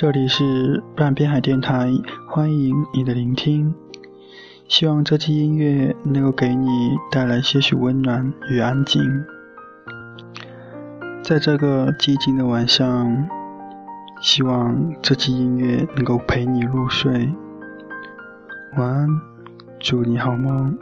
这里是半边海电台，欢迎你的聆听。希望这期音乐能够给你带来些许温暖与安静。在这个寂静的晚上，希望这期音乐能够陪你入睡。晚安，祝你好梦。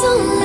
心。